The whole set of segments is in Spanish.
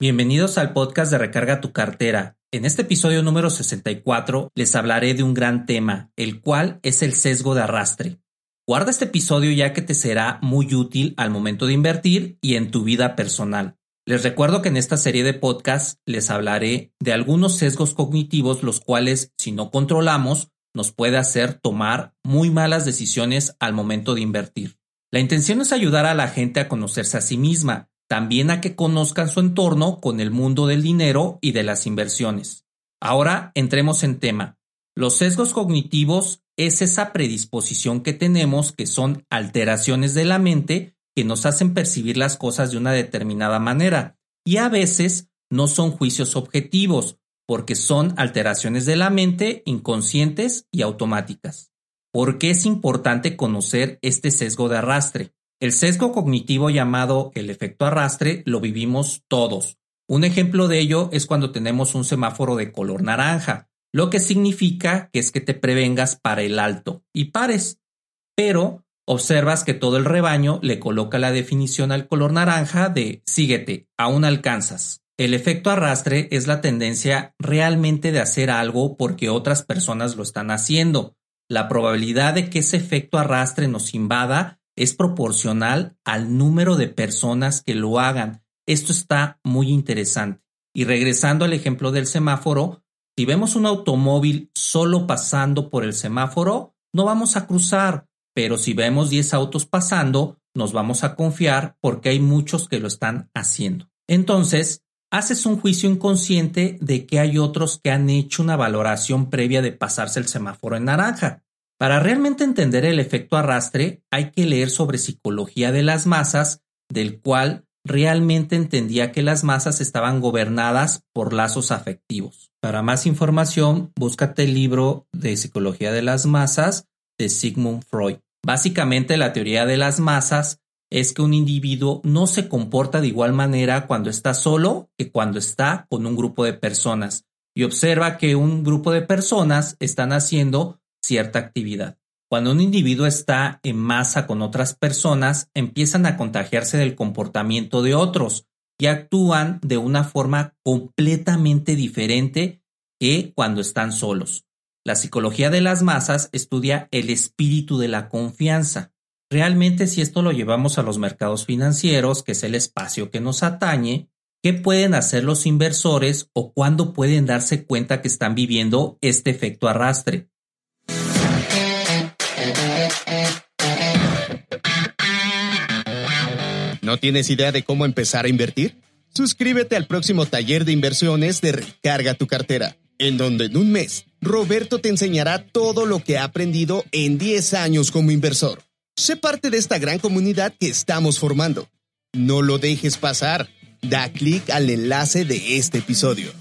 Bienvenidos al podcast de Recarga tu cartera. En este episodio número 64 les hablaré de un gran tema, el cual es el sesgo de arrastre. Guarda este episodio ya que te será muy útil al momento de invertir y en tu vida personal. Les recuerdo que en esta serie de podcasts les hablaré de algunos sesgos cognitivos los cuales, si no controlamos, nos puede hacer tomar muy malas decisiones al momento de invertir. La intención es ayudar a la gente a conocerse a sí misma también a que conozcan su entorno con el mundo del dinero y de las inversiones. Ahora entremos en tema. Los sesgos cognitivos es esa predisposición que tenemos que son alteraciones de la mente que nos hacen percibir las cosas de una determinada manera y a veces no son juicios objetivos porque son alteraciones de la mente inconscientes y automáticas. ¿Por qué es importante conocer este sesgo de arrastre? El sesgo cognitivo llamado el efecto arrastre lo vivimos todos. Un ejemplo de ello es cuando tenemos un semáforo de color naranja, lo que significa que es que te prevengas para el alto y pares. Pero observas que todo el rebaño le coloca la definición al color naranja de síguete, aún alcanzas. El efecto arrastre es la tendencia realmente de hacer algo porque otras personas lo están haciendo. La probabilidad de que ese efecto arrastre nos invada es proporcional al número de personas que lo hagan. Esto está muy interesante. Y regresando al ejemplo del semáforo, si vemos un automóvil solo pasando por el semáforo, no vamos a cruzar, pero si vemos 10 autos pasando, nos vamos a confiar porque hay muchos que lo están haciendo. Entonces, haces un juicio inconsciente de que hay otros que han hecho una valoración previa de pasarse el semáforo en naranja. Para realmente entender el efecto arrastre hay que leer sobre psicología de las masas, del cual realmente entendía que las masas estaban gobernadas por lazos afectivos. Para más información, búscate el libro de Psicología de las Masas de Sigmund Freud. Básicamente la teoría de las masas es que un individuo no se comporta de igual manera cuando está solo que cuando está con un grupo de personas y observa que un grupo de personas están haciendo cierta actividad. Cuando un individuo está en masa con otras personas, empiezan a contagiarse del comportamiento de otros y actúan de una forma completamente diferente que cuando están solos. La psicología de las masas estudia el espíritu de la confianza. Realmente si esto lo llevamos a los mercados financieros, que es el espacio que nos atañe, ¿qué pueden hacer los inversores o cuándo pueden darse cuenta que están viviendo este efecto arrastre? ¿No tienes idea de cómo empezar a invertir? Suscríbete al próximo taller de inversiones de Recarga tu cartera, en donde en un mes Roberto te enseñará todo lo que ha aprendido en 10 años como inversor. Sé parte de esta gran comunidad que estamos formando. No lo dejes pasar. Da clic al enlace de este episodio.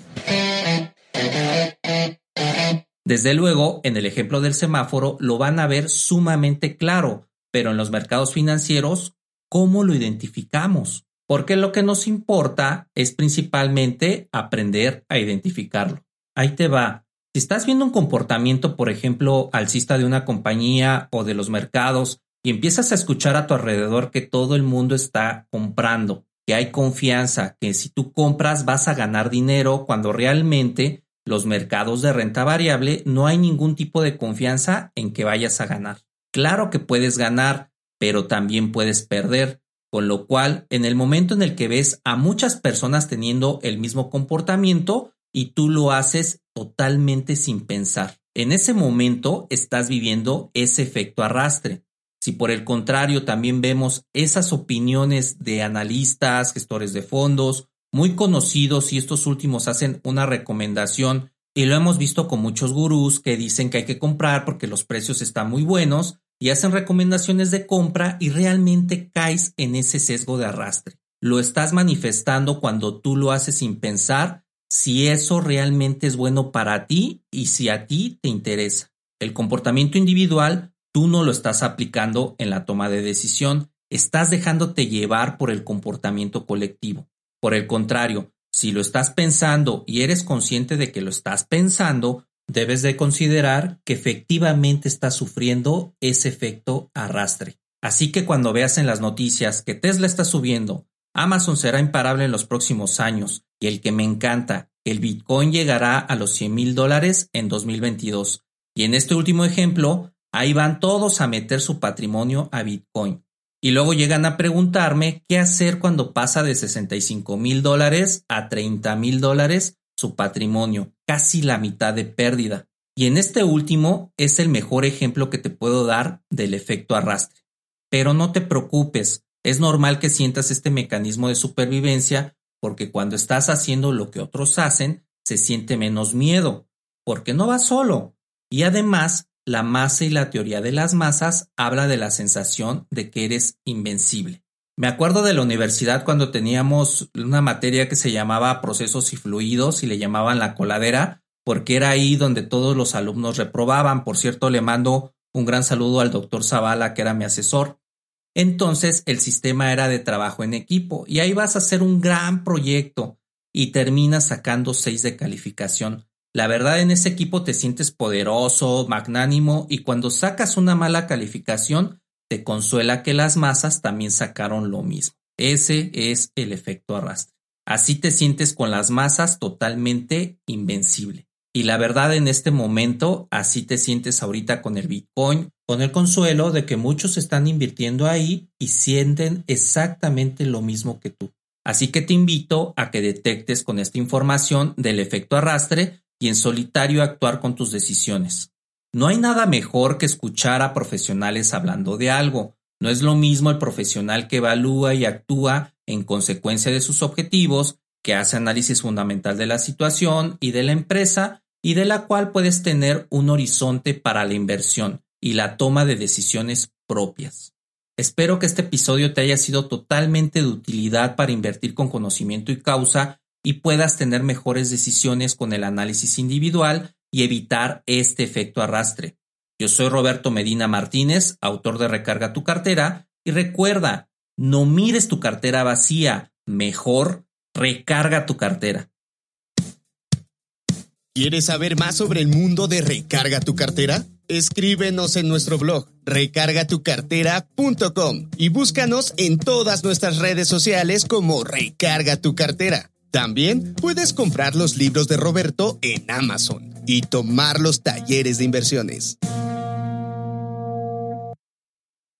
Desde luego, en el ejemplo del semáforo lo van a ver sumamente claro, pero en los mercados financieros, ¿cómo lo identificamos? Porque lo que nos importa es principalmente aprender a identificarlo. Ahí te va. Si estás viendo un comportamiento, por ejemplo, alcista de una compañía o de los mercados, y empiezas a escuchar a tu alrededor que todo el mundo está comprando, que hay confianza, que si tú compras vas a ganar dinero cuando realmente los mercados de renta variable no hay ningún tipo de confianza en que vayas a ganar. Claro que puedes ganar, pero también puedes perder, con lo cual en el momento en el que ves a muchas personas teniendo el mismo comportamiento y tú lo haces totalmente sin pensar, en ese momento estás viviendo ese efecto arrastre. Si por el contrario también vemos esas opiniones de analistas, gestores de fondos muy conocidos y estos últimos hacen una recomendación y lo hemos visto con muchos gurús que dicen que hay que comprar porque los precios están muy buenos y hacen recomendaciones de compra y realmente caes en ese sesgo de arrastre. lo estás manifestando cuando tú lo haces sin pensar si eso realmente es bueno para ti y si a ti te interesa. El comportamiento individual tú no lo estás aplicando en la toma de decisión, estás dejándote llevar por el comportamiento colectivo. Por el contrario, si lo estás pensando y eres consciente de que lo estás pensando, debes de considerar que efectivamente estás sufriendo ese efecto arrastre. Así que cuando veas en las noticias que Tesla está subiendo, Amazon será imparable en los próximos años y el que me encanta, el Bitcoin llegará a los 100 mil dólares en 2022. Y en este último ejemplo, ahí van todos a meter su patrimonio a Bitcoin. Y luego llegan a preguntarme qué hacer cuando pasa de 65 mil dólares a 30 mil dólares su patrimonio, casi la mitad de pérdida. Y en este último es el mejor ejemplo que te puedo dar del efecto arrastre. Pero no te preocupes, es normal que sientas este mecanismo de supervivencia porque cuando estás haciendo lo que otros hacen, se siente menos miedo, porque no vas solo. Y además, la masa y la teoría de las masas habla de la sensación de que eres invencible. Me acuerdo de la universidad cuando teníamos una materia que se llamaba procesos y fluidos y le llamaban la coladera, porque era ahí donde todos los alumnos reprobaban. Por cierto, le mando un gran saludo al doctor Zavala, que era mi asesor. Entonces el sistema era de trabajo en equipo y ahí vas a hacer un gran proyecto y terminas sacando seis de calificación. La verdad en ese equipo te sientes poderoso, magnánimo y cuando sacas una mala calificación te consuela que las masas también sacaron lo mismo. Ese es el efecto arrastre. Así te sientes con las masas totalmente invencible. Y la verdad en este momento, así te sientes ahorita con el Bitcoin, con el consuelo de que muchos están invirtiendo ahí y sienten exactamente lo mismo que tú. Así que te invito a que detectes con esta información del efecto arrastre y en solitario actuar con tus decisiones. No hay nada mejor que escuchar a profesionales hablando de algo. No es lo mismo el profesional que evalúa y actúa en consecuencia de sus objetivos, que hace análisis fundamental de la situación y de la empresa, y de la cual puedes tener un horizonte para la inversión y la toma de decisiones propias. Espero que este episodio te haya sido totalmente de utilidad para invertir con conocimiento y causa y puedas tener mejores decisiones con el análisis individual y evitar este efecto arrastre. Yo soy Roberto Medina Martínez, autor de Recarga tu cartera, y recuerda, no mires tu cartera vacía, mejor recarga tu cartera. ¿Quieres saber más sobre el mundo de Recarga tu cartera? Escríbenos en nuestro blog recargatucartera.com y búscanos en todas nuestras redes sociales como Recarga tu cartera. También puedes comprar los libros de Roberto en Amazon y tomar los talleres de inversiones.